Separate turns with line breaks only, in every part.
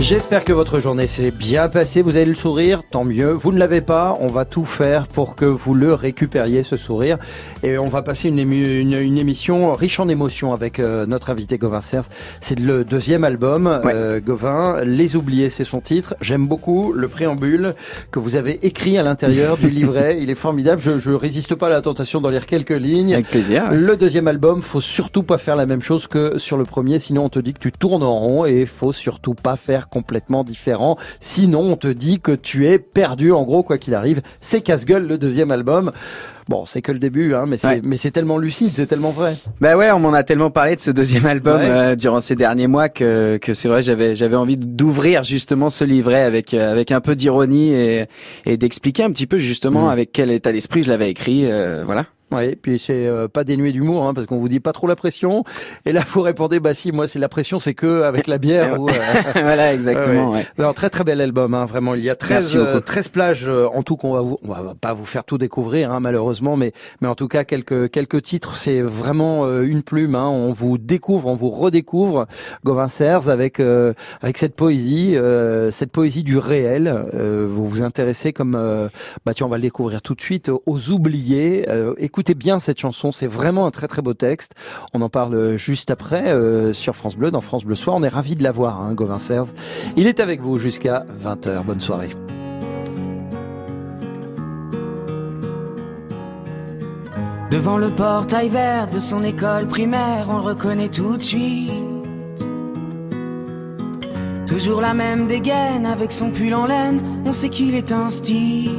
J'espère que votre journée s'est bien passée. Vous avez le sourire, tant mieux. Vous ne l'avez pas, on va tout faire pour que vous le récupériez, ce sourire. Et on va passer une, une, émission riche en émotions avec euh, notre invité Gauvin Cerf. C'est le deuxième album, euh, Gauvin. Les oubliés, c'est son titre. J'aime beaucoup le préambule que vous avez écrit à l'intérieur du livret. Il est formidable. Je, je résiste pas à la tentation d'en lire quelques lignes.
Avec plaisir.
Le deuxième album, faut surtout pas faire la même chose que sur le premier, sinon on te dit que tu tournes en rond et faut surtout pas faire complètement différent. Sinon, on te dit que tu es perdu. En gros, quoi qu'il arrive, c'est casse-gueule le deuxième album. Bon, c'est que le début, hein, mais c'est c'est tellement lucide, c'est tellement vrai.
Bah ouais, on m'en a tellement parlé de ce deuxième album euh, durant ces derniers mois que que c'est vrai, j'avais j'avais envie d'ouvrir justement ce livret avec euh, avec un peu d'ironie et et d'expliquer un petit peu justement mm. avec quel état d'esprit je l'avais écrit, euh, voilà.
Oui, puis c'est euh, pas dénué d'humour, hein, parce qu'on vous dit pas trop la pression. Et là, vous répondez, bah si, moi, c'est la pression, c'est que avec la bière. ou, euh,
voilà, exactement.
Alors, très très bel album, hein, vraiment. Il y a 13, 13 euh, plages en tout qu'on va vous, on va pas vous faire tout découvrir, hein, malheureusement, mais mais en tout cas quelques quelques titres. C'est vraiment une plume. Hein, on vous découvre, on vous redécouvre, Gauvin Serres, avec avec cette poésie, cette poésie du réel. vous vous intéressez comme, bah tiens, on va le découvrir tout de suite aux oubliés. écoutez écoutez bien cette chanson, c'est vraiment un très très beau texte. On en parle juste après euh, sur France Bleu, dans France Bleu Soir. On est ravis de l'avoir, hein, Gauvin Serres. Il est avec vous jusqu'à 20h. Bonne soirée.
Devant le portail vert de son école primaire, on le reconnaît tout de suite. Toujours la même dégaine avec son pull en laine, on sait qu'il est un style.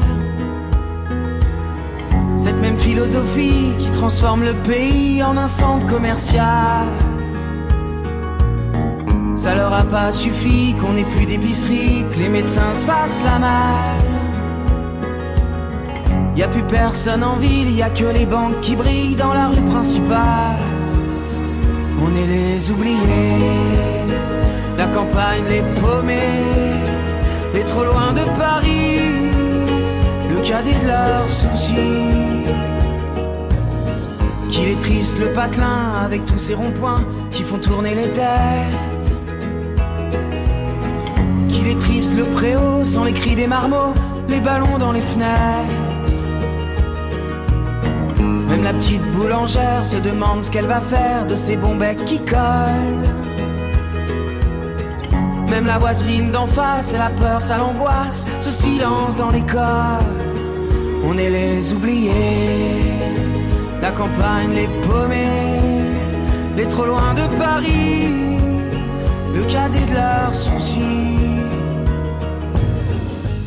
qui transforme le pays en un centre commercial. Ça leur a pas suffi qu'on ait plus d'épicerie, que les médecins se fassent la malle. Y a plus personne en ville, y a que les banques qui brillent dans la rue principale. On est les oubliés, la campagne les paumés, les trop loin de Paris, le cadet de leurs soucis. Qu'il est triste le patelin avec tous ces ronds-points qui font tourner les têtes. Qu'il est triste le préau sans les cris des marmots, les ballons dans les fenêtres. Même la petite boulangère se demande ce qu'elle va faire de ces bons becs qui collent. Même la voisine d'en face, elle a peur, ça l'angoisse, ce silence dans l'école. On est les oubliés la campagne, les paumés, les trop loin de Paris, le cadet de leurs soucis.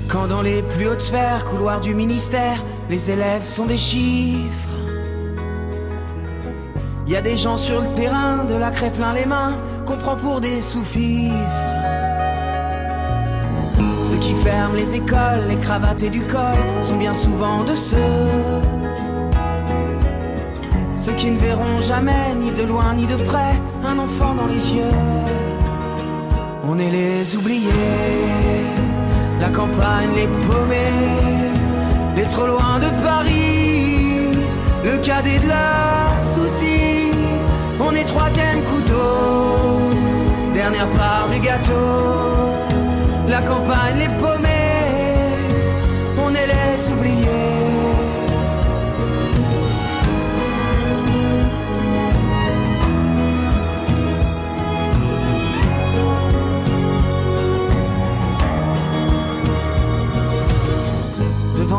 Quand dans les plus hautes sphères, couloirs du ministère, les élèves sont des chiffres. Il y a des gens sur le terrain, de la crêpe plein les mains, qu'on prend pour des sous-fifres. Ceux qui ferment les écoles, les cravates et du col sont bien souvent de ceux ceux qui ne verront jamais, ni de loin ni de près, un enfant dans les yeux. On est les oubliés, la campagne, les paumés, les trop loin de Paris, le cadet de leurs soucis. On est troisième couteau, dernière part du gâteau, la campagne, les paumés,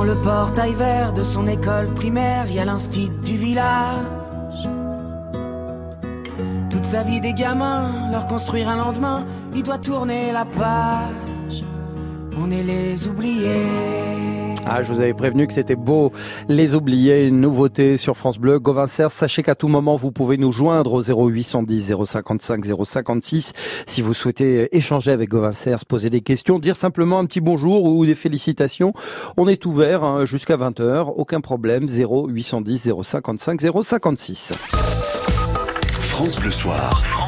le portail vert de son école primaire, y a l'instit du village. Toute sa vie des gamins, leur construire un lendemain, il doit tourner la page. On est les oubliés.
Ah, je vous avais prévenu que c'était beau. Les oubliés, une nouveauté sur France Bleu. Gauvin sachez qu'à tout moment, vous pouvez nous joindre au 0810 055 056 si vous souhaitez échanger avec Gauvin poser des questions, dire simplement un petit bonjour ou des félicitations. On est ouvert hein, jusqu'à 20h, aucun problème. 0810 055 056.
France Bleu Soir.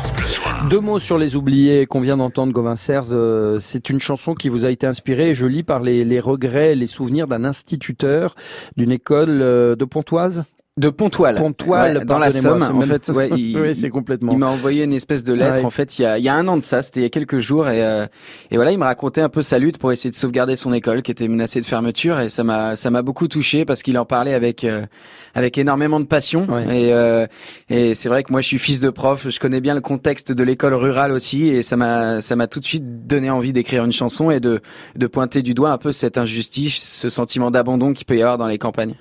Deux mots sur les oubliés qu'on vient d'entendre, Gauvin euh, c'est une chanson qui vous a été inspirée, je lis, par les, les regrets, les souvenirs d'un instituteur d'une école euh, de Pontoise?
De Pontoile.
Pontoile,
dans la Somme. En fait,
ouais, il, oui, c'est complètement.
Il m'a envoyé une espèce de lettre. En fait, il y a, il y a un an de ça, c'était il y a quelques jours, et, euh, et voilà, il me racontait un peu sa lutte pour essayer de sauvegarder son école, qui était menacée de fermeture, et ça m'a, ça m'a beaucoup touché parce qu'il en parlait avec, euh, avec énormément de passion. Et, euh, et c'est vrai que moi, je suis fils de prof, je connais bien le contexte de l'école rurale aussi, et ça m'a, ça m'a tout de suite donné envie d'écrire une chanson et de, de pointer du doigt un peu cette injustice, ce sentiment d'abandon qu'il peut y avoir dans les campagnes.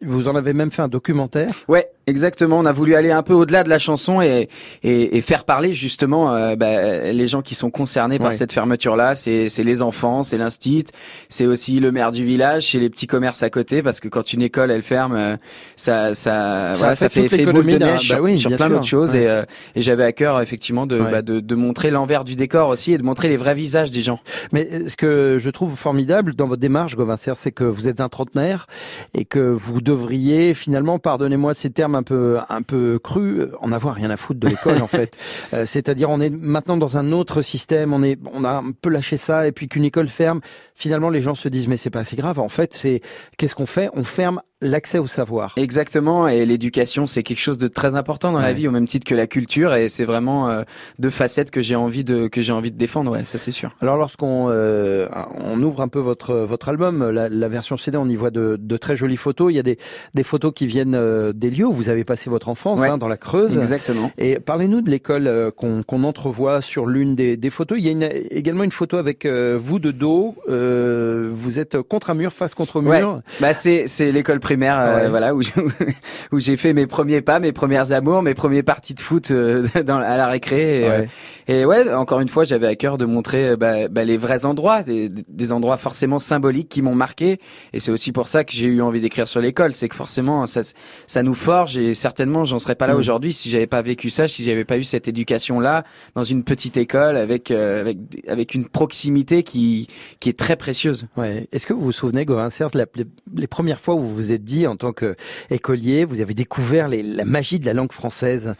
vous en avez même fait un documentaire.
Ouais, exactement. On a voulu aller un peu au-delà de la chanson et, et, et faire parler justement euh, bah, les gens qui sont concernés par cette fermeture-là. C'est, les enfants, c'est l'instit, c'est aussi le maire du village, c'est les petits commerces à côté, parce que quand une école elle ferme, euh, ça, ça, voilà, ça fait effet boule de neige bah sur, plein d'autres choses. Et, euh, et j'avais à cœur effectivement de, bah, de, de montrer l'envers du décor aussi et de montrer les vrais visages des gens.
Mais ce que je trouve formidable dans votre démarche, Gauvin c'est que vous êtes un trentenaire et que vous devriez finalement, pardonnez-moi ces termes un peu un peu crus, en avoir rien à foutre de l'école en fait. Euh, c'est-à-dire on est maintenant dans un autre système, on est on a un peu lâché ça et puis qu'une école ferme, finalement les gens se disent mais c'est pas assez grave. En fait, c'est qu'est-ce qu'on fait? On ferme l'accès au savoir.
Exactement, et l'éducation c'est quelque chose de très important dans la vie au même titre que la culture et c'est vraiment euh, deux facettes que j'ai envie de que j'ai envie de défendre, ouais, ça c'est sûr.
Alors lorsqu'on euh, on ouvre un peu votre votre album, la, la, version CD, on y voit de, de, très jolies photos. Il y a des des photos qui viennent euh, des lieux où vous avez passé votre enfance, hein, dans la Creuse.
Exactement.
Et parlez-nous de l'école euh, qu'on qu'on entrevoit sur l'une des, des photos. Il y a une, également une photo avec vous de dos. vous êtes contre un mur, face contre mur.
Ouais. Bah c'est c'est l'école primaire, euh, voilà, où j'ai fait mes premiers pas, mes premières amours, mes premiers parties de foot euh, dans, à la récré. Et ouais. Euh, et ouais, encore une fois, j'avais à cœur de montrer bah, bah, les vrais endroits, des, des endroits forcément symboliques qui m'ont marqué. Et c'est aussi pour ça que j'ai eu envie d'écrire sur l'école, c'est que forcément ça, ça nous forge. Et certainement, j'en serais pas là mm. aujourd'hui si j'avais pas vécu ça, si j'avais pas eu cette éducation là dans une petite école avec avec avec une proximité qui qui est très précieuse.
Ouais. Est-ce que vous vous souvenez, Gauvin certes, les, les premières fois où vous vous êtes dit en tant qu'écolier, vous avez découvert les, la magie de la langue française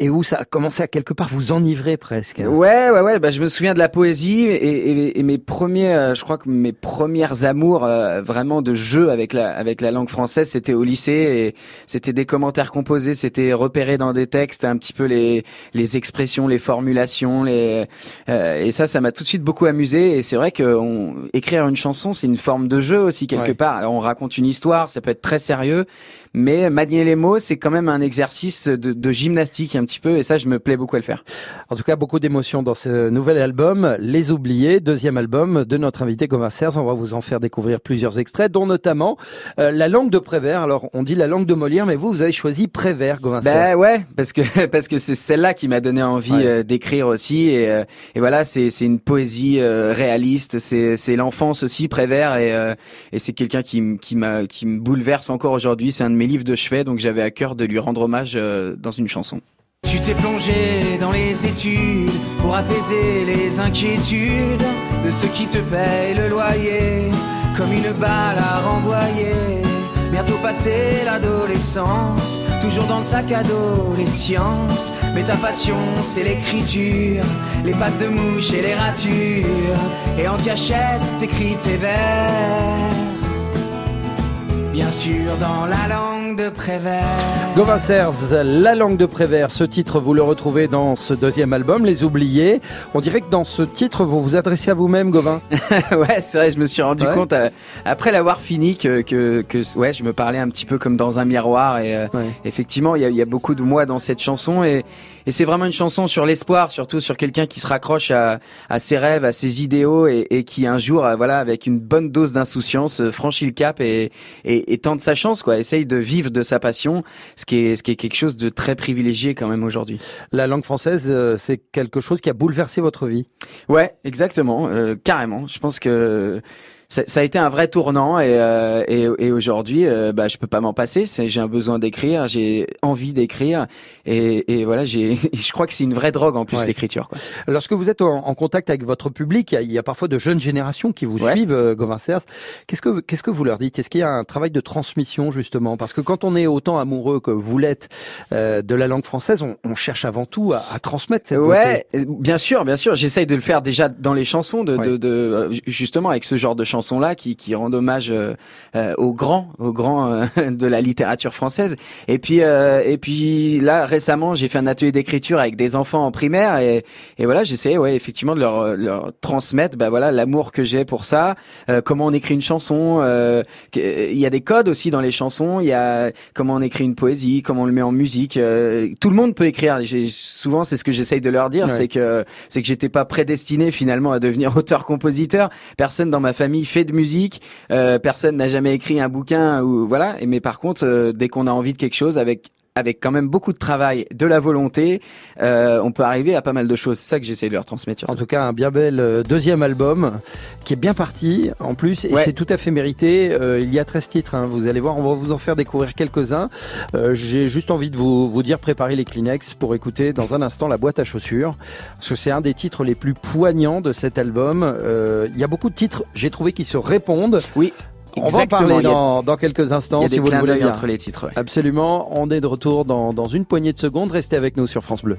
et où ça a commencé à quelque part vous enivrer presque.
Ouais, ouais, ouais. Bah, je me souviens de la poésie et, et, mes premiers, euh, je crois que mes premières amours euh, vraiment de jeu avec la avec la langue française, c'était au lycée et c'était des commentaires composés, c'était repéré dans des textes un petit peu les les expressions, les formulations, les euh, et ça, ça m'a tout de suite beaucoup amusé et c'est vrai que on, écrire une chanson, c'est une forme de jeu aussi quelque part. Alors on raconte une histoire, ça peut être très sérieux mais manier les mots, c'est quand même un exercice de, gymnastique un petit peu, et ça, je me plais beaucoup à le faire.
En tout cas, beaucoup d'émotions dans ce nouvel album, Les Oubliés, deuxième album de notre invité Gauvin On va vous en faire découvrir plusieurs extraits, dont notamment euh, la langue de Prévert. Alors, on dit la langue de Molière, mais vous, vous avez choisi Prévert, Gauvin
Ben ouais, parce que parce que c'est celle-là qui m'a donné envie euh, d'écrire aussi, et, euh, et voilà, c'est c'est une poésie réaliste, c'est c'est l'enfance aussi Prévert, et et c'est quelqu'un qui qui m'a qui me bouleverse encore aujourd'hui. C'est un de mes livres de chevet, donc j'avais à cœur de lui rendre hommage euh, dans une chanson.
Tu t'es plongé dans les études pour apaiser les inquiétudes de ceux qui te payent le loyer, comme une balle à renvoyer. Bientôt passé l'adolescence, toujours dans le sac à dos les sciences. Mais ta passion c'est l'écriture, les pattes de mouche et les ratures. Et en cachette t'écris tes vers bien sûr dans la langue de Prévert.
Gauvin La langue de Prévert, ce titre vous le retrouvez dans ce deuxième album, Les Oubliés. On dirait que dans ce titre vous vous adressez à vous-même, Gauvin.
ouais, c'est vrai, je me suis rendu compte euh, après l'avoir fini que, que, que, ouais, je me parlais un petit peu comme dans un miroir et euh, effectivement il y a, y a, beaucoup de moi dans cette chanson et, et c'est vraiment une chanson sur l'espoir, surtout sur quelqu'un qui se raccroche à, à, ses rêves, à ses idéaux et, et qui un jour, euh, voilà, avec une bonne dose d'insouciance, franchit le cap et, et et, tente sa chance, quoi. Essaye de vivre de sa passion, ce qui est, ce qui est quelque chose de très privilégié quand même aujourd'hui.
La langue française, euh, c'est quelque chose qui a bouleversé votre vie?
Ouais, exactement, euh, carrément. Je pense que ça, a été un vrai tournant et, euh, et, et aujourd'hui, euh, bah, je peux pas m'en passer. J'ai un besoin d'écrire, j'ai envie d'écrire et, et, voilà, j'ai. Je crois que c'est une vraie drogue en plus l'écriture.
Lorsque vous êtes en, contact avec votre public, il y, a, parfois de jeunes générations qui vous suivent, euh, Gauvin Qu'est-ce que qu'est-ce que vous leur dites? Est-ce qu'il y a un travail de transmission justement? Parce que quand on est autant amoureux que vous l'êtes euh, de la langue française, on, on cherche avant tout à, à transmettre cette
ouais, bien sûr, bien sûr. J'essaye de le faire déjà dans les chansons, de, de, de, euh, justement avec ce genre de chansons là qui, qui rendent hommage euh, euh aux grands, aux grands de la littérature française. Et puis et puis là récemment, j'ai fait un atelier d'écriture avec des enfants en primaire et, et voilà, j'essayais ouais effectivement de leur, leur transmettre, bah voilà l'amour que j'ai pour ça, comment on écrit une chanson. il y a des codes aussi dans les chansons. Il y a comment on écrit une poésie, comment on le met en musique. tout le monde peut écrire. Souvent, c'est ce que j'essaye de leur dire, c'est que c'est que j'étais pas prédestiné finalement à devenir auteur-compositeur. Personne dans ma famille fait de musique. Euh, personne n'a jamais écrit un bouquin ou voilà. Mais par contre, euh, dès qu'on a envie de quelque chose, avec avec quand même beaucoup de travail, de la volonté, euh, on peut arriver à pas mal de choses. C'est ça que j'essaie de leur transmettre.
En tout cas, un bien bel euh, deuxième album qui est bien parti en plus et c'est tout à fait mérité. Euh, il y a 13 titres, hein, vous allez voir, on va vous en faire découvrir quelques-uns. Euh, J'ai juste envie de vous, vous dire préparez les Kleenex pour écouter dans un instant la boîte à chaussures parce que c'est un des titres les plus poignants de cet album. Euh, il y a beaucoup de titres, j'ai trouvé, qui se répondent.
Oui.
On va en parler dans, dans, quelques instants. Il y a
des
si vous
voulez entre les titres.
Absolument. On est de retour dans, dans une poignée de secondes. Restez avec nous sur France Bleu.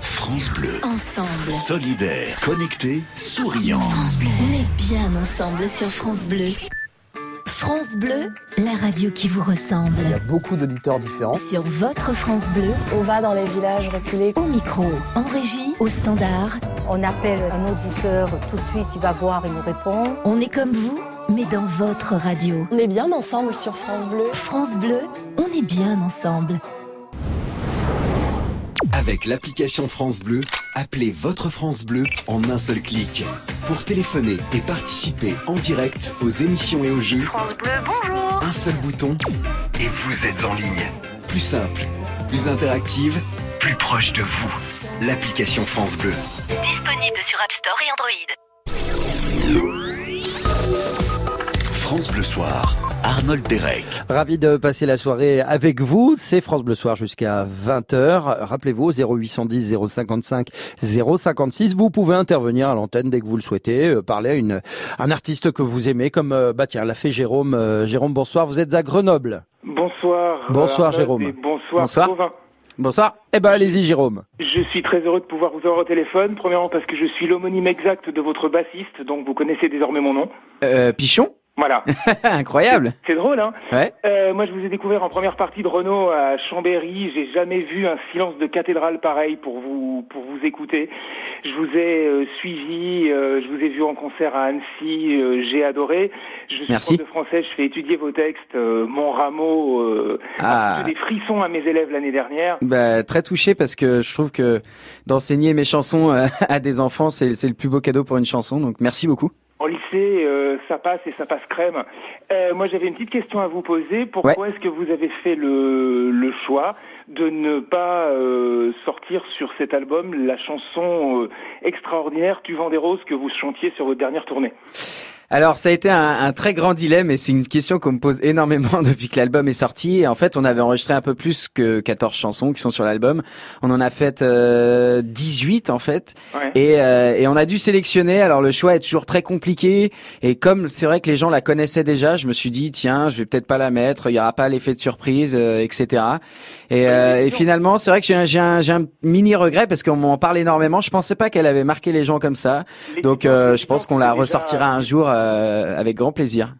France Bleu. Ensemble. Solidaire, connecté, souriant.
France Bleu. On est bien ensemble sur France Bleu. France Bleu, la radio qui vous ressemble.
Il y a beaucoup d'auditeurs différents.
Sur votre France Bleu.
On va dans les villages reculés.
Au micro, en régie, au standard.
On appelle un auditeur, tout de suite il va voir et nous répond.
On est comme vous mais dans votre radio.
On est bien ensemble sur France Bleu.
France Bleu, on est bien ensemble.
Avec l'application France Bleu, appelez votre France Bleu en un seul clic. Pour téléphoner et participer en direct aux émissions et aux jeux,
France Bleu, bonjour
Un seul bouton et vous êtes en ligne. Plus simple, plus interactive, plus proche de vous. L'application France Bleu.
Disponible sur App Store et
France Bleu Soir. Arnold Derek.
Ravi de passer la soirée avec vous. C'est France Bleu Soir jusqu'à 20h. Rappelez-vous, 0810 055 056. Vous pouvez intervenir à l'antenne dès que vous le souhaitez, euh, parler à une, un artiste que vous aimez, comme, euh, bah tiens, l'a fait Jérôme. Euh, Jérôme, bonsoir. Vous êtes à Grenoble.
Bonsoir.
Bonsoir, Jérôme.
Bonsoir.
Bonsoir. Bonsoir.
Eh ben, allez-y, Jérôme.
Je suis très heureux de pouvoir vous avoir au téléphone. Premièrement, parce que je suis l'homonyme exact de votre bassiste, donc vous connaissez désormais mon nom.
Euh, Pichon?
Voilà.
Incroyable.
C'est drôle, hein
Ouais.
Euh, moi, je vous ai découvert en première partie de Renault à Chambéry. J'ai jamais vu un silence de cathédrale pareil pour vous pour vous écouter. Je vous ai euh, suivi, euh, je vous ai vu en concert à Annecy. Euh, J'ai adoré. Je suis
Merci.
prof de français. Je fais étudier vos textes. mon rameau.
ah.
des frissons à mes élèves l'année dernière.
Bah, très touché parce que je trouve que d'enseigner mes chansons à des enfants, c'est le plus beau cadeau pour une chanson. Donc, merci beaucoup.
Euh, ça passe et ça passe crème. Euh, moi, j'avais une petite question à vous poser. Pourquoi
ouais.
est-ce que vous avez fait le, le choix de ne pas euh, sortir sur cet album la chanson euh, extraordinaire Tu vends des roses que vous chantiez sur votre dernière tournée?
Alors ça a été un, un très grand dilemme et c'est une question qu'on me pose énormément depuis que l'album est sorti. Et en fait, on avait enregistré un peu plus que 14 chansons qui sont sur l'album. On en a fait euh, 18 en fait.
Ouais.
Et, euh, et on a dû sélectionner. Alors le choix est toujours très compliqué. Et comme c'est vrai que les gens la connaissaient déjà, je me suis dit tiens, je vais peut-être pas la mettre. Il y aura pas l'effet de surprise, euh, etc. Et, euh, et finalement, c'est vrai que j'ai un, un, un mini regret parce qu'on m'en parle énormément. Je pensais pas qu'elle avait marqué les gens comme ça. Donc euh, je pense qu'on la ressortira un jour euh, avec grand plaisir.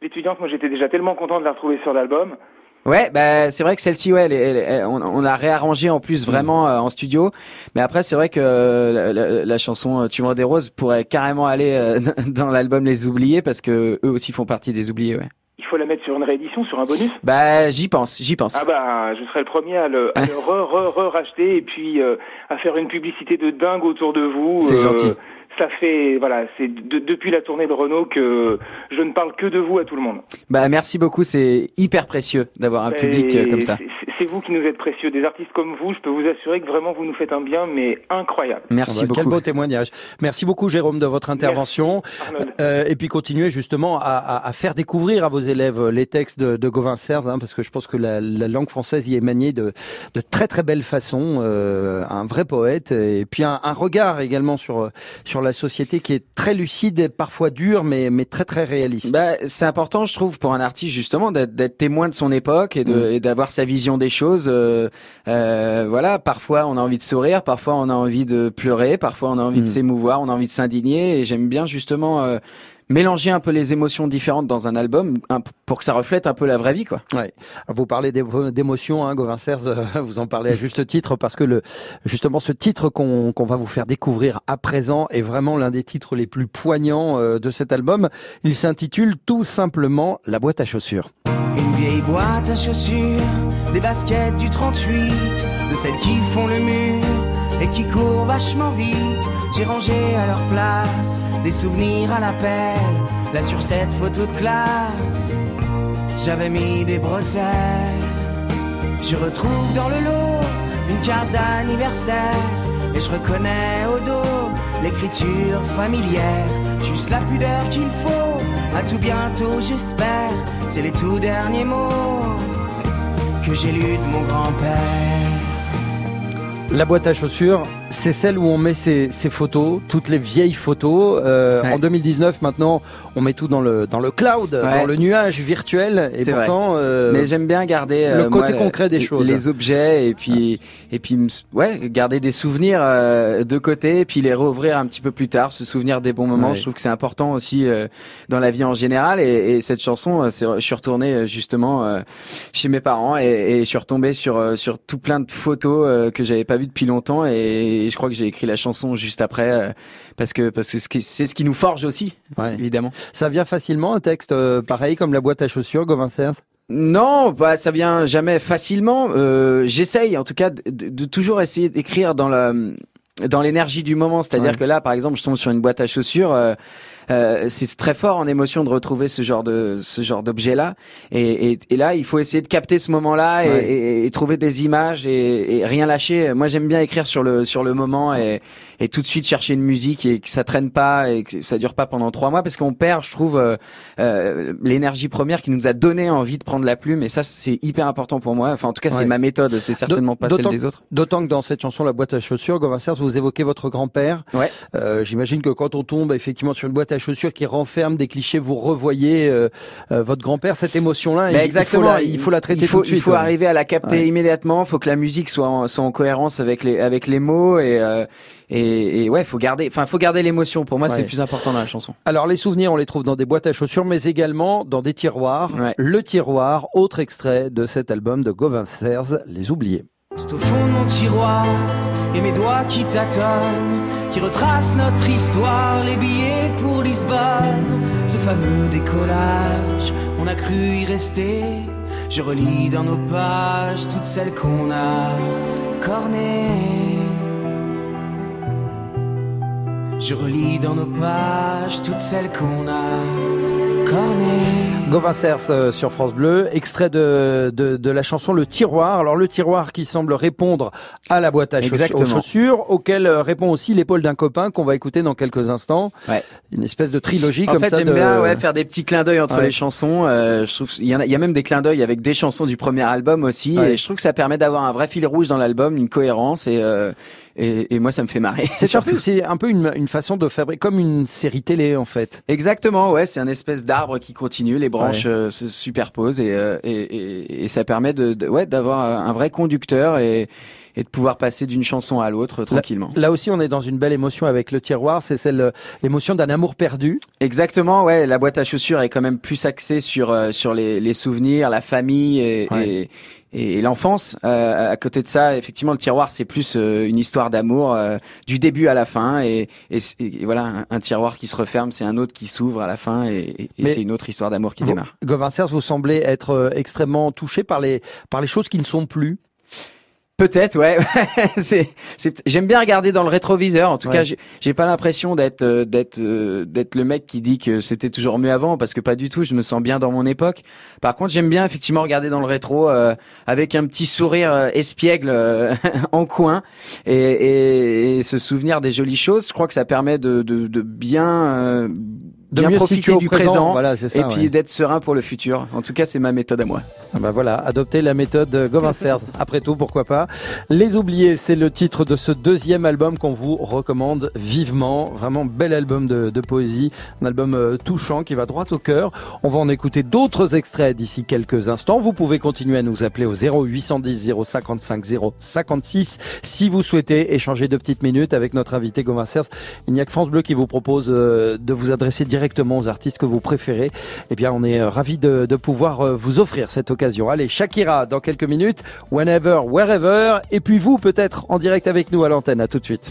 L'étudiante, moi j'étais déjà tellement content de la retrouver sur l'album.
Ouais, bah c'est vrai que celle-ci, ouais, elle, elle, elle, on, on l'a réarrangée en plus vraiment euh, en studio. Mais après, c'est vrai que euh, la, chanson "Tu vends des roses" pourrait carrément aller euh, dans l'album Les Oubliés parce que eux aussi font partie des Oubliés, ouais.
Il faut la mettre sur une réédition, sur un bonus?
Bah j'y pense, j'y pense.
Ah bah je serai le premier à le, à le re, re, re racheter et puis euh, à faire une publicité de dingue autour de vous.
C'est gentil
ça fait voilà, c'est de, depuis la tournée de Renault que je ne parle que de vous à tout le monde.
Bah merci beaucoup, c'est hyper précieux d'avoir un public comme ça.
c'est vous qui nous êtes précieux. Des artistes comme vous, je peux vous assurer que vraiment vous nous faites un bien, mais incroyable.
Merci ah bah, beaucoup. Quel beau témoignage. Merci beaucoup Jérôme de votre intervention. Euh, et puis continuez justement à, à, faire découvrir à vos élèves les textes de, de Gauvin Serre, hein, parce que je pense que la, la, langue française y est maniée de, de très très belle façon. Euh, un vrai poète et puis un, un, regard également sur sur la société qui est très lucide et parfois dur, mais mais très très réaliste.
Bah, c'est important, je trouve, pour un artiste justement d'être témoin de son époque et de mm. d'avoir sa vision des choses. Euh, euh, voilà, parfois on a envie de sourire, parfois on a envie de pleurer, parfois on a envie de mm. s'émouvoir, on a envie de s'indigner. Et j'aime bien justement euh, mélanger un peu les émotions différentes dans un album pour que ça reflète un peu la vraie vie quoi.
Ouais. Vous parlez d'émotions hein, Gauvin euh, vous en parlez à juste titre parce que le justement ce titre qu'on va vous faire découvrir à présent est vraiment l'un des titres les plus poignants euh, de cet album. Il s'intitule tout simplement La boîte à chaussures.
Une vieille boîte à chaussures, des baskets du 38, de celles qui font le mur et qui courent vachement vite. J'ai rangé à leur place des souvenirs à la pelle. Là sur cette photo de classe, j'avais mis des bretelles. Je retrouve dans le lot une carte d'anniversaire et je reconnais au dos l'écriture familière. Juste la pudeur qu'il faut. À tout bientôt, j'espère. C'est les tout derniers mots que j'ai lus de mon grand-père.
La boîte à chaussures, c'est celle où on met ses, photos, toutes les vieilles photos. Euh, en 2019, maintenant, on met tout dans le dans le cloud, dans le nuage virtuel. Et pourtant,
euh, mais j'aime bien garder
le euh, côté concret des choses,
les objets, et puis et puis ouais, garder des souvenirs de côté, et puis les rouvrir un petit peu plus tard, se souvenir des bons moments. Je trouve que c'est important aussi dans la vie en général. Et, et cette chanson, je suis retourné justement chez mes parents et, et, je suis retombé sur sur tout plein de photos que j'avais pas vues depuis longtemps et et je crois que j'ai écrit la chanson juste après euh, parce que parce que c'est ce qui nous forge aussi, évidemment.
Ça vient facilement un texte euh, pareil comme la boîte à chaussures, Gauvin
non, bah ça vient jamais facilement. Euh, J'essaye, en tout cas, de, de toujours essayer d'écrire dans la dans l'énergie du moment. C'est-à-dire que là, par exemple, je tombe sur une boîte à chaussures. Euh, euh, c'est très fort en émotion de retrouver ce genre de ce genre d'objet là et, et, et, là il faut essayer de capter ce moment là et, et, trouver des images et, rien lâcher. Moi j'aime bien écrire sur le sur le moment et, et tout de suite chercher une musique et que ça traîne pas et que ça dure pas pendant trois mois parce qu'on perd je trouve euh, euh l'énergie première qui nous a donné envie de prendre la plume. Et ça c'est hyper important pour moi. Enfin en tout cas c'est ma méthode. C'est certainement pas celle des autres.
d'autant que dans cette chanson la boîte à chaussures Gauvin vous évoquez votre grand-père.
Ouais.
euh, j'imagine que quand on tombe effectivement sur une boîte à chaussures qui renferme des clichés, vous revoyez euh, euh, votre grand-père, cette émotion-là.
exactement.
Il faut, la, traiter
il faut,
tout de suite.
Il faut arriver à la capter immédiatement. Il faut que la musique soit en, soit en cohérence avec les avec les mots et euh, et, et, ouais, faut garder, enfin, faut garder l'émotion. Pour moi, c'est le plus important dans la chanson.
Alors, les souvenirs, on les trouve dans des boîtes à chaussures, mais également dans des tiroirs. Le tiroir, autre extrait de cet album de Gauvin Serres, Les Oubliés.
Tout au fond de mon tiroir, et mes doigts qui tâtonnent, qui retracent notre histoire, les billets pour Lisbonne, ce fameux décollage, on a cru y rester. Je relis dans nos pages toutes celles qu'on a cornées. Je relis dans nos pages toutes celles qu'on a cornées.
Gauvin euh, sur France Bleu, extrait de, de, de, la chanson Le Tiroir. Alors le tiroir qui semble répondre à la boîte à chaussures, chaussures, auquel euh, répond aussi l'épaule d'un copain qu'on va écouter dans quelques instants.
Ouais.
Une espèce de trilogie en
comme
fait,
ça. En fait, j'aime bien ouais, faire des petits clins d'œil entre les chansons. Euh, je trouve il y, a, il y a même des clins d'œil avec des chansons du premier album aussi. Et je trouve que ça permet d'avoir un vrai fil rouge dans l'album, une cohérence et euh, et, et, moi ça me fait marrer.
C'est surtout c'est un peu une, une, façon de fabriquer comme une série télé en fait.
Exactement, ouais, c'est un espèce d'arbre qui continue, les branches euh, se superposent et, euh, et, et, et, ça permet de, de ouais d'avoir un vrai conducteur et et de pouvoir passer d'une chanson à l'autre tranquillement.
Là, aussi, on est dans une belle émotion avec le tiroir, c'est celle l'émotion d'un amour perdu.
Exactement, ouais. La boîte à chaussures est quand même plus axée sur euh, sur les, les, souvenirs, la famille et, et et, l'enfance. Euh, à côté de ça, effectivement, le tiroir, c'est plus euh, une histoire d'amour euh, du début à la fin. Et, et, voilà, un, tiroir qui se referme, c'est un autre qui s'ouvre à la fin, et, c'est une autre histoire d'amour qui démarre.
Gauvin vous semblez être extrêmement touché par les par les choses qui ne sont plus.
Peut-être, ouais. c'est, j'aime bien regarder dans le rétroviseur. En tout cas, j'ai pas l'impression d'être, euh, d'être, euh, d'être le mec qui dit que c'était toujours mieux avant, parce que pas du tout. Je me sens bien dans mon époque. Par contre, j'aime bien effectivement regarder dans le rétro euh, avec un petit sourire espiègle en coin et, et, se souvenir des jolies choses. Je crois que ça permet de, de, de bien bien profiter du présent, voilà, ça, et puis d'être serein pour le futur. En tout cas, c'est ma méthode à moi.
Ah bah voilà, adopter la méthode Gauvin Après tout, pourquoi pas. Les oubliés, c'est le titre de ce deuxième album qu'on vous recommande vivement. Vraiment bel album de, de poésie, un album euh, touchant qui va droit au cœur. On va en écouter d'autres extraits d'ici quelques instants. Vous pouvez continuer à nous appeler au 0810 055 056 si vous souhaitez échanger deux petites minutes avec notre invité Gauvin Il n'y a que France Bleu qui vous propose euh, de vous adresser directement aux artistes que vous préférez, eh bien, on est euh, ravi de, pouvoir euh, vous offrir cette occasion. Allez, Shakira dans quelques minutes, whenever, wherever, et puis vous peut-être en direct avec nous à l'antenne. À tout de suite.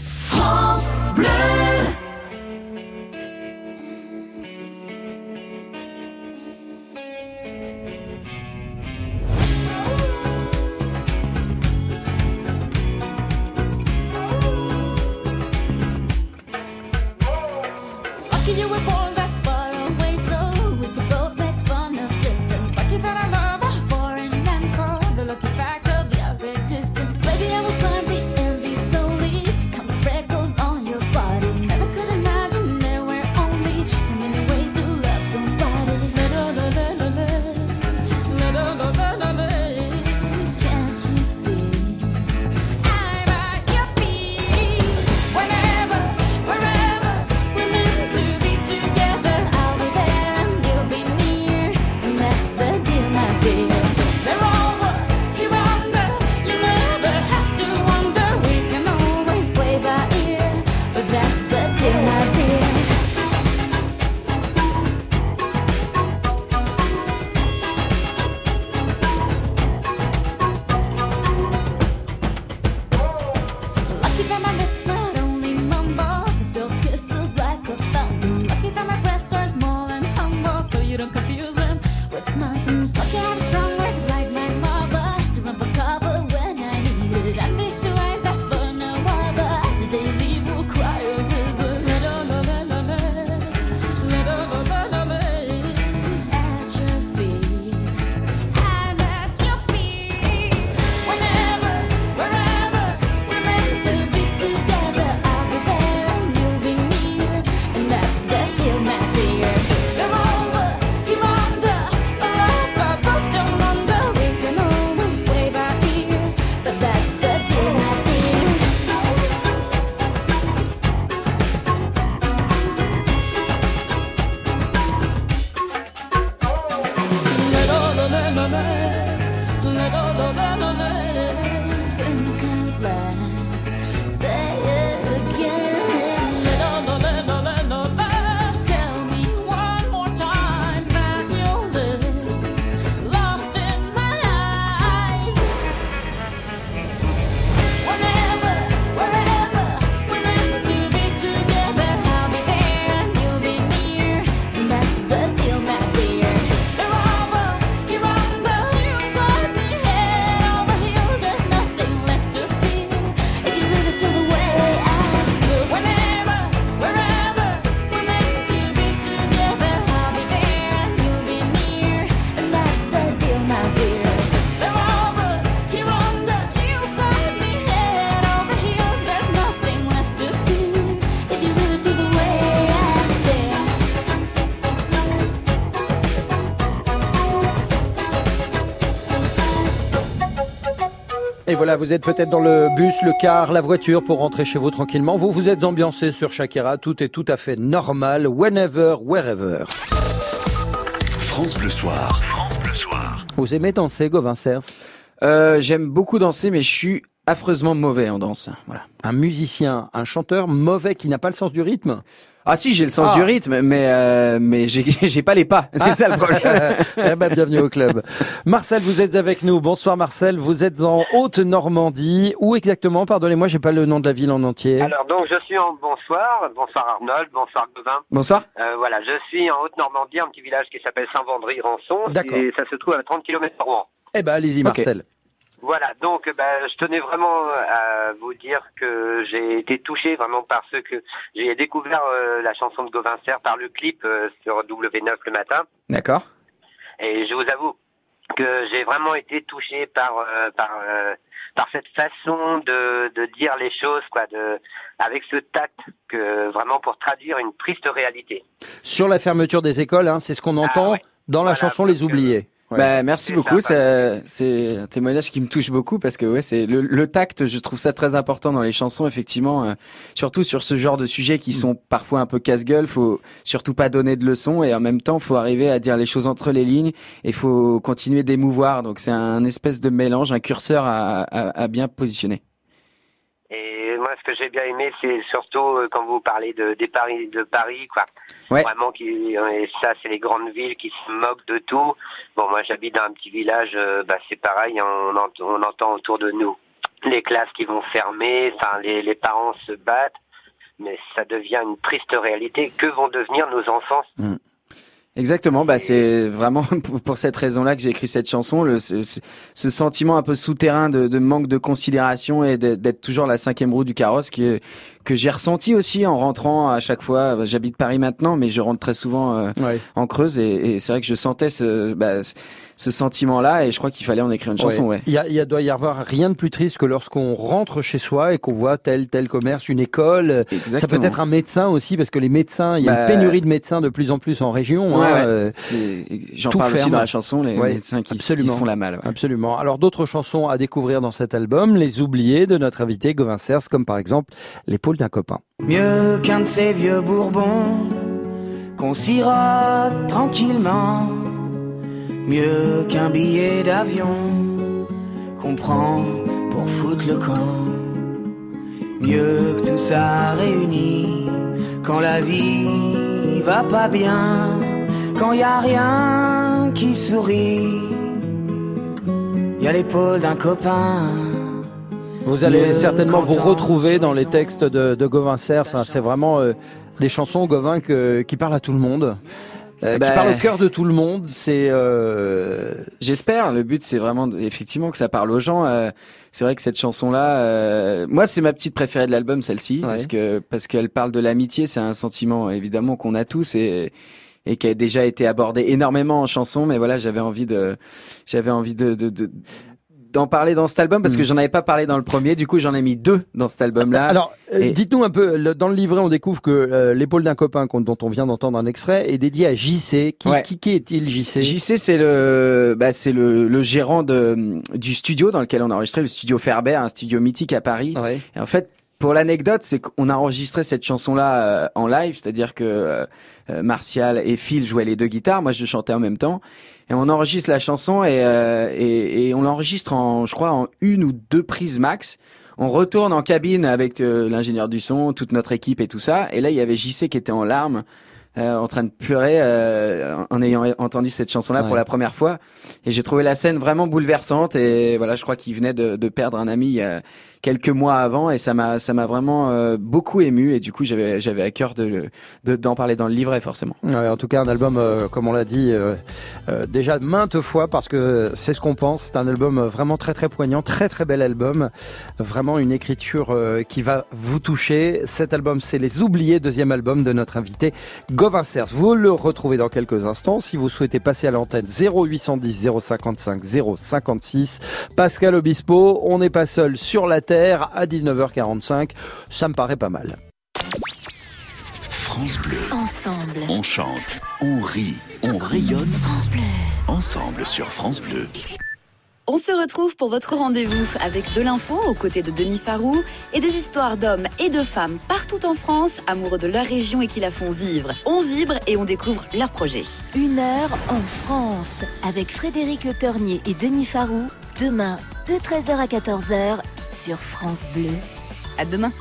Voilà, vous êtes peut-être dans le bus, le car, la voiture pour rentrer chez vous tranquillement. Vous vous êtes ambiancé sur Shakira, tout est tout à fait normal, whenever, wherever.
France Bleu Soir. France Bleu
Soir. Vous aimez danser, Gauvin
euh, J'aime beaucoup danser, mais je suis affreusement mauvais en danse. Voilà.
Un musicien, un chanteur mauvais qui n'a pas le sens du rythme?
Ah si, j'ai le sens du ah. rythme, mais euh, mais j'ai pas les pas. C'est ah. ça le problème.
eh ben, bienvenue au club. Marcel, vous êtes avec nous. Bonsoir Marcel. Vous êtes en Haute-Normandie. Où exactement? Pardonnez-moi, j'ai pas le nom de la ville en entier.
Alors donc je suis en bonsoir, bonsoir Arnold, bonsoir Gauvin.
Bonsoir.
Euh, voilà, je suis en Haute-Normandie, un petit village qui s'appelle Saint-Vendry-Rançon.
D'accord.
Et ça se trouve à 30 km par an.
Eh ben allez-y Marcel.
Voilà, donc bah, je tenais vraiment à vous dire que j'ai été touché vraiment parce que j'ai découvert euh, la chanson de Gauvin par le clip euh, sur W9 le matin.
D'accord.
Et je vous avoue que j'ai vraiment été touché par euh, par par cette façon de, de dire les choses quoi de avec ce tact que vraiment pour traduire une triste réalité.
Sur la fermeture des écoles, hein, c'est ce qu'on entend ah dans la chanson Les Oubliés.
Bah, merci beaucoup. C'est un témoignage qui me touche beaucoup parce que ouais, c'est le, tact. Je trouve ça très important dans les chansons, effectivement, euh, surtout sur ce genre de sujets qui mm. sont parfois un peu casse-gueule. Faut surtout pas donner de leçons et en même temps, faut arriver à dire les choses entre les lignes et faut continuer d'émouvoir. Donc c'est un espèce de mélange, un curseur à, à, à bien positionner.
Et moi, ce que j'ai bien aimé, c'est surtout euh, quand vous parlez de, des Paris, de Paris, quoi. Vraiment, qui, et ça, c'est les grandes villes qui se moquent de tout. Bon, moi, j'habite dans un petit village, euh, bah, c'est pareil, on, on, entend autour de nous les classes qui vont fermer, enfin, les, les parents se battent, mais ça devient une triste réalité. Que vont devenir nos enfants?
Mm. Exactement, bah c'est vraiment pour cette raison-là que j'ai écrit cette chanson, le, ce, ce, sentiment un peu souterrain de, de manque de considération et d'être toujours la cinquième roue du carrosse qui, que j'ai ressenti aussi en rentrant à chaque fois. J'habite Paris maintenant, mais je rentre très souvent euh, en Creuse et, et c'est vrai que je sentais ce, bah, ce sentiment-là et je crois qu'il fallait en écrire une chanson. Ouais.
Il, y a, il doit y avoir rien de plus triste que lorsqu'on rentre chez soi et qu'on voit tel tel commerce, une école. Ça peut être un médecin aussi parce que les médecins, il y a une bah, pénurie de médecins de plus en plus en région.
Ouais, hein, euh, J'en parle aussi dans la chanson, les médecins qui, qui, se font la malle.
Absolument. Alors d'autres chansons à découvrir dans cet album, les oubliés de notre invité Gauvin Cers, comme par exemple l'épaule d'un copain.
Mieux qu'un de ces vieux bourbons qu'on sirote tranquillement mieux qu'un billet d'avion qu'on prend pour foutre le camp. Mieux que tout ça réuni quand la vie va pas bien, quand y a rien qui sourit, y a l'épaule d'un copain.
Vous allez certainement vous retrouver dans les textes de, de Gauvin Cers. Hein. C'est vraiment euh, des chansons, Gauvin, qui parlent à tout le monde. Euh, qui bah, parle au cœur de tout le monde. C'est. Euh...
J'espère. Le but, c'est vraiment effectivement que ça parle aux gens. Euh, c'est vrai que cette chanson-là, euh, moi, c'est ma petite préférée de l'album, celle-ci, parce que parce qu'elle parle de l'amitié. C'est un sentiment évidemment qu'on a tous et et qui a déjà été abordé énormément en chanson. Mais voilà, j'avais envie de j'avais envie de, de, de d'en parler dans cet album parce que hmm. j'en avais pas parlé dans le premier. Du coup, j'en ai mis deux dans cet album-là.
Alors, euh, dites-nous un peu. dans le livret, on découvre que euh, l'épaule d'un copain, dont on vient d'entendre un extrait, est dédié à JC. Qui, qui, est-il, JC
JC, c'est le, bah, c'est le, le, gérant de, du studio dans lequel on a enregistré, le studio Ferber, un studio mythique à Paris. Et en fait, pour l'anecdote, c'est qu'on a enregistré cette chanson-là euh, en live, c'est-à-dire que Martial et Phil jouaient les deux guitares, moi je chantais en même temps et on enregistre la chanson et, euh, et, et on l'enregistre en, je crois, en une ou deux prises max. On retourne en cabine avec euh, l'ingénieur du son, toute notre équipe et tout ça. Et là, il y avait JC qui était en larmes. Euh, en train de pleurer euh, en ayant entendu cette chanson-là pour la première fois. Et j'ai trouvé la scène vraiment bouleversante. Et voilà, je crois qu'il venait de, de, perdre un ami quelques mois avant et ça m'a ça m'a vraiment euh, beaucoup ému et du coup j'avais j'avais à cœur de d'en parler dans le livret forcément.
Ouais, en tout cas un album euh, comme on l'a dit euh, déjà maintes fois parce que c'est ce qu'on pense, c'est un album vraiment très très poignant, très très bel album, vraiment une écriture qui va vous toucher. Cet album c'est Les Oubliés, deuxième album de notre invité Gauvin Cers. Vous le retrouvez dans quelques instants si vous souhaitez passer à l'antenne 0810 055 056. Pascal Obispo, on n'est pas seul sur la tête à 19h45. Ça me paraît pas mal.
France Bleu. Ensemble. On chante, on rit, on rayonne. France Bleu. Ensemble sur France Bleu.
On se retrouve pour votre rendez-vous avec de l'info aux côtés de Denis Farou et des histoires d'hommes et de femmes partout en France, amoureux de leur région et qui la font vivre. On vibre et on découvre leurs projets.
Une heure en France avec Frédéric Le Tornier et Denis Farou. Demain, de 13h à 14h sur France Bleu.
À demain.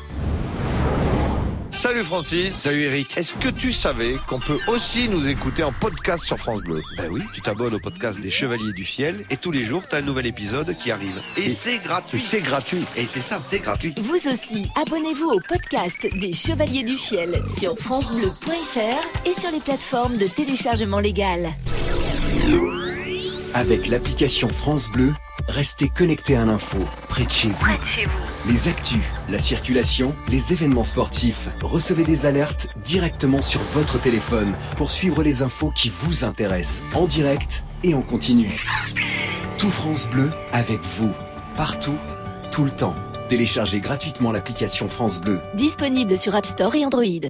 Salut Francis.
Salut Eric.
Est-ce que tu savais qu'on peut aussi nous écouter en podcast sur France Bleu?
Ben oui, tu t'abonnes au podcast des Chevaliers du Fiel et tous les jours, tu as un nouvel épisode qui arrive.
Et, c'est gratuit.
C'est gratuit. Et c'est ça, c'est gratuit.
Vous aussi, abonnez-vous au podcast des Chevaliers du Fiel sur francebleu.fr et sur les plateformes de téléchargement légal.
Avec l'application France Bleu, restez connectés à l'info, près de chez vous. Les actus, la circulation, les événements sportifs, recevez des alertes directement sur votre téléphone pour suivre les infos qui vous intéressent, en direct et en continu. Tout France Bleu avec vous, partout, tout le temps. Téléchargez gratuitement l'application France Bleu.
Disponible sur App Store et Android.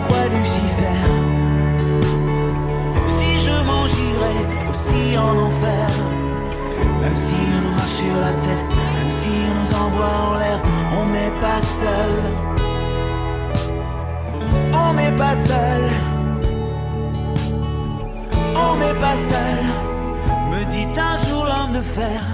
Croix Lucifer. Si je m'en aussi en enfer. Même si on nous marche sur la tête, même si on nous envoie en l'air, on n'est pas seul on n'est pas seul. On n'est pas seul, me dit un jour l'homme de fer.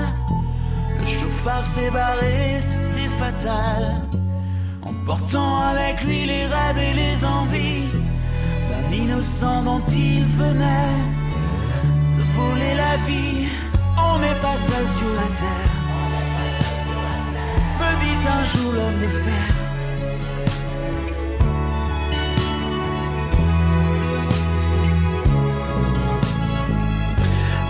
chauffard s'est barré, c'était fatal. En portant avec lui les rêves et les envies innocent dont il venait de voler la vie. On n'est pas seul sur la terre. Me dit un jour l'homme de fer.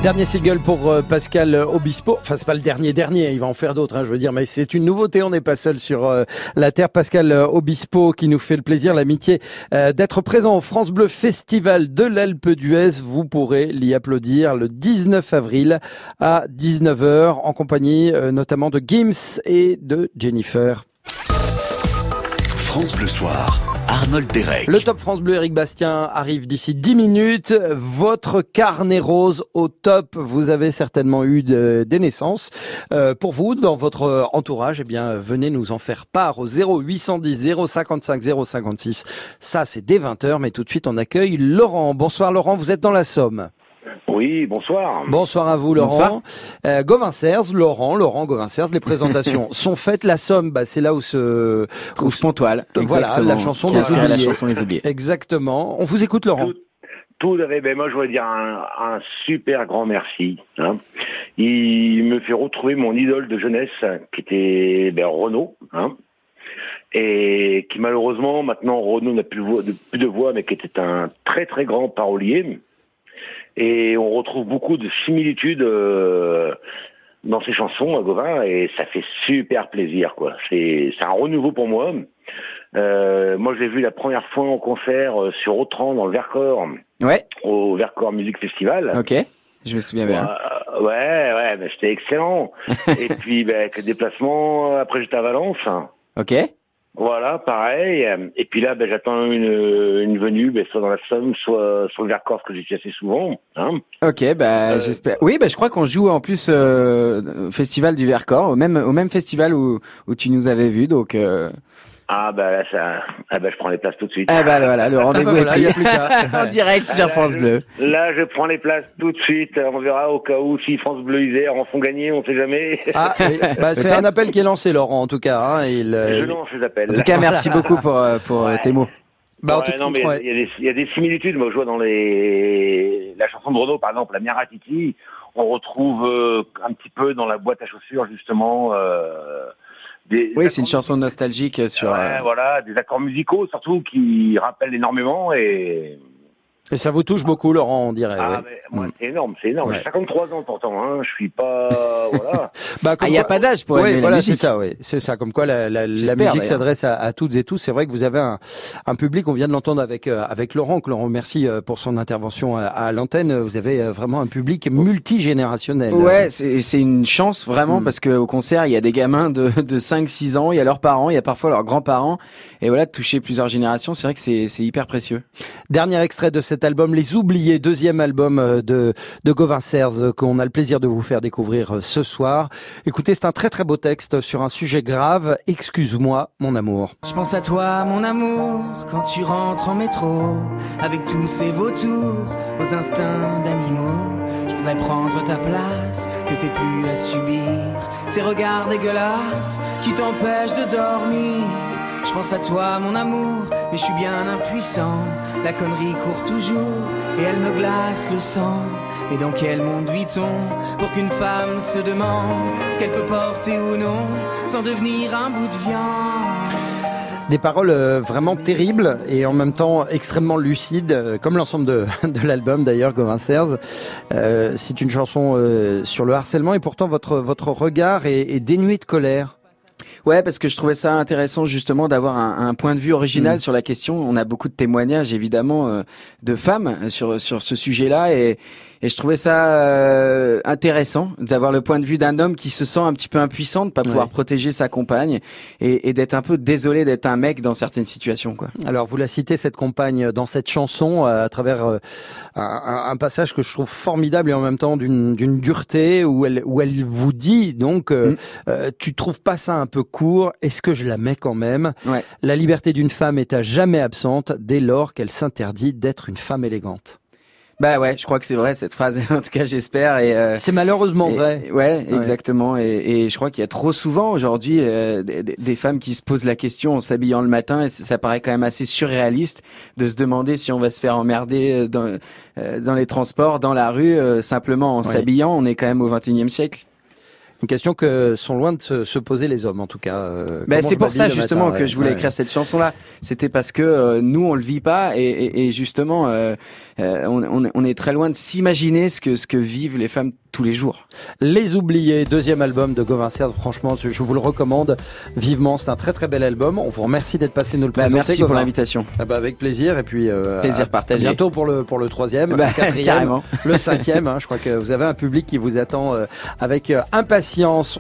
Dernier single pour euh, Pascal Obispo. Enfin, c'est pas le dernier dernier, il va en faire d'autres, hein, je veux dire, mais c'est une nouveauté. On n'est pas seul sur euh, la terre. Pascal Obispo qui nous fait le plaisir, l'amitié euh, d'être présent au France Bleu Festival de l'Alpe d'Huez. Vous pourrez l'y applaudir le 19 avril à 19h en compagnie notamment de Gims et de Jennifer.
France Bleu Soir. Arnold Derek.
Le Top France Bleu Eric Bastien arrive d'ici 10 minutes. Votre carnet rose au top. Vous avez certainement eu des naissances. Euh, pour vous, dans votre entourage, eh bien, venez nous en faire part au 0810 055 056. Ça, c'est dès 20h, mais tout de suite, on accueille Laurent. Bonsoir Laurent, vous êtes dans la Somme.
Oui, bonsoir.
Bonsoir à vous, Laurent. Euh, Gauvin Laurent, Laurent Gauvin les présentations sont faites. La somme, bah, c'est là où se
trouve Pontoile.
Voilà, la chanson des oubliés.
la chanson Les Oubliés.
Exactement. On vous écoute, Laurent.
Tout, à fait. Ben, moi, je voudrais dire un, super grand merci. Hein. Il me fait retrouver mon idole de jeunesse, qui était ben, Renaud. Hein et qui malheureusement maintenant Renaud n'a plus, plus, de voix, mais qui était un très très grand parolier. Et on retrouve beaucoup de similitudes euh, dans ses chansons à Gauvin, et ça fait super plaisir, quoi. C'est un renouveau pour moi. Euh, moi, je l'ai vu la première fois en concert euh, sur Autran dans le Vercors.
Ouais.
Au Vercors Music Festival.
Ok. Je me souviens bien.
ouais, ouais, ben, c'était excellent. et puis, ben, avec le déplacement, après j'étais à Valence.
Ok.
Voilà, pareil. Et puis là, ben, j'attends une, une venue, ben, soit dans la Somme, soit sur le Vercors que j'ai assez souvent. Hein.
Ok, bah, euh, j'espère. Oui, bah, je crois qu'on joue en plus euh, au festival du Vercors, au même au même festival où où tu nous avais vu, donc. Euh...
Ah bah là ça, ah bah je prends les places tout de suite.
Ah bah voilà, le rendez-vous est pris en direct sur France Bleu.
Là je prends les places tout de suite. On verra au cas où si France Bleu Isère en font gagner, on sait jamais.
Ah, bah, c'est un appel qui est lancé Laurent en tout cas. Hein,
il, euh, je lance les appels.
En tout cas merci beaucoup pour euh, pour euh, tes mots.
Bah, non, mais il y, a des, il y, a des similitudes. Moi, je vois dans les la chanson de Renaud, par exemple, la Miaratiti, on retrouve un petit peu dans la boîte à chaussures justement. Euh,
oui, c'est une chanson nostalgique sur.
Ouais, euh, voilà, des accords musicaux surtout qui rappellent énormément et
et ça vous touche beaucoup, Laurent, on dirait.
Ah, mais moi, c'est énorme, c'est énorme. J'ai 53 ans pourtant, hein. Je suis pas, voilà.
bah, il n'y a pas d'âge pour aimer
voilà,
la musique.
c'est ça, oui. C'est ça. Comme quoi, la, la, la musique s'adresse à, à, toutes et tous. C'est vrai que vous avez un, un public. On vient de l'entendre avec euh, avec Laurent, que l'on remercie euh, pour son intervention à, à l'antenne. Vous avez euh, vraiment un public multigénérationnel.
Ouais, c'est une chance vraiment mm. parce que au concert, il y a des gamins de de 5-6 ans, il y a leurs parents, il y a parfois leurs grands-parents, et voilà, de toucher plusieurs générations, c'est vrai que c'est c'est hyper précieux.
Dernier extrait de cette album Les Oubliés, deuxième album euh, de, de Gauvin Serres qu'on a le plaisir de vous faire découvrir euh, ce soir. Écoutez, c'est un très très beau texte sur un sujet grave. Excuse-moi, mon amour.
Je pense à toi, mon amour, quand tu rentres en métro, avec tous ces vautours, aux instincts d'animaux. Je voudrais prendre ta place, que t'aies plus à subir ces regards dégueulasses qui t'empêchent de dormir. Je pense à toi, mon amour, mais je suis bien impuissant. La connerie court toujours et elle me glace le sang. Mais dans quel monde vit-on pour qu'une femme se demande ce qu'elle peut porter ou non sans devenir un bout de viande?
Des paroles euh, vraiment terribles et en même temps extrêmement lucides, euh, comme l'ensemble de, l'album d'ailleurs, Gauvin Serres. Euh, c'est une chanson sur le harcèlement et pourtant votre, votre regard est dénué de colère.
Ouais, parce que je trouvais ça intéressant justement d'avoir un, un, point de vue original mm. sur la question. On a beaucoup de témoignages évidemment euh, de femmes sur sur ce sujet-là et et je trouvais ça euh, intéressant d'avoir le point de vue d'un homme qui se sent un petit peu impuissant de pas pouvoir protéger sa compagne et, et d'être un peu désolé d'être un mec dans certaines situations. Quoi.
Alors vous la citez cette compagne dans cette chanson euh, à travers euh, un, un, passage que je trouve formidable et en même temps d'une dureté où elle où elle vous dit donc mm. tu trouves pas ça un peu court Est-ce que je la mets quand même? La liberté d'une femme est à jamais absente dès lors qu'elle s'interdit d'être une femme élégante.
Bah ouais, je crois que c'est vrai cette phrase. en tout cas, j'espère. Et
euh, c'est malheureusement vrai.
Ouais, exactement. Et, et, je crois qu'il y a trop souvent aujourd'hui euh, des, des, femmes qui se posent la question en s'habillant le matin. Et ça paraît quand même assez surréaliste de se demander si on va se faire emmerder euh, dans, dans les transports, dans la rue, simplement en s'habillant. On est quand même au 21e siècle.
Une question que sont loin de se, poser les hommes, en tout cas. Euh,
ben c'est pour ça justement que je voulais écrire cette chanson-là. C'était parce que euh, nous, on le vit pas, et, et, et justement, euh, euh on, on, est très loin de s'imaginer ce que ce que vivent les femmes tous les jours.
Les Oubliés, deuxième album de Gauvin Serre, franchement, je vous le recommande vivement. C'est un très très bel album. On vous remercie d'être passé nous le bah, présenter.
merci pour l'invitation.
Ah bah, avec plaisir et puis
euh, plaisir partagé.
bientôt pour le pour le troisième, bah, le quatrième, le cinquième. Hein. je crois que vous avez un public qui vous attend euh, avec euh, impatience.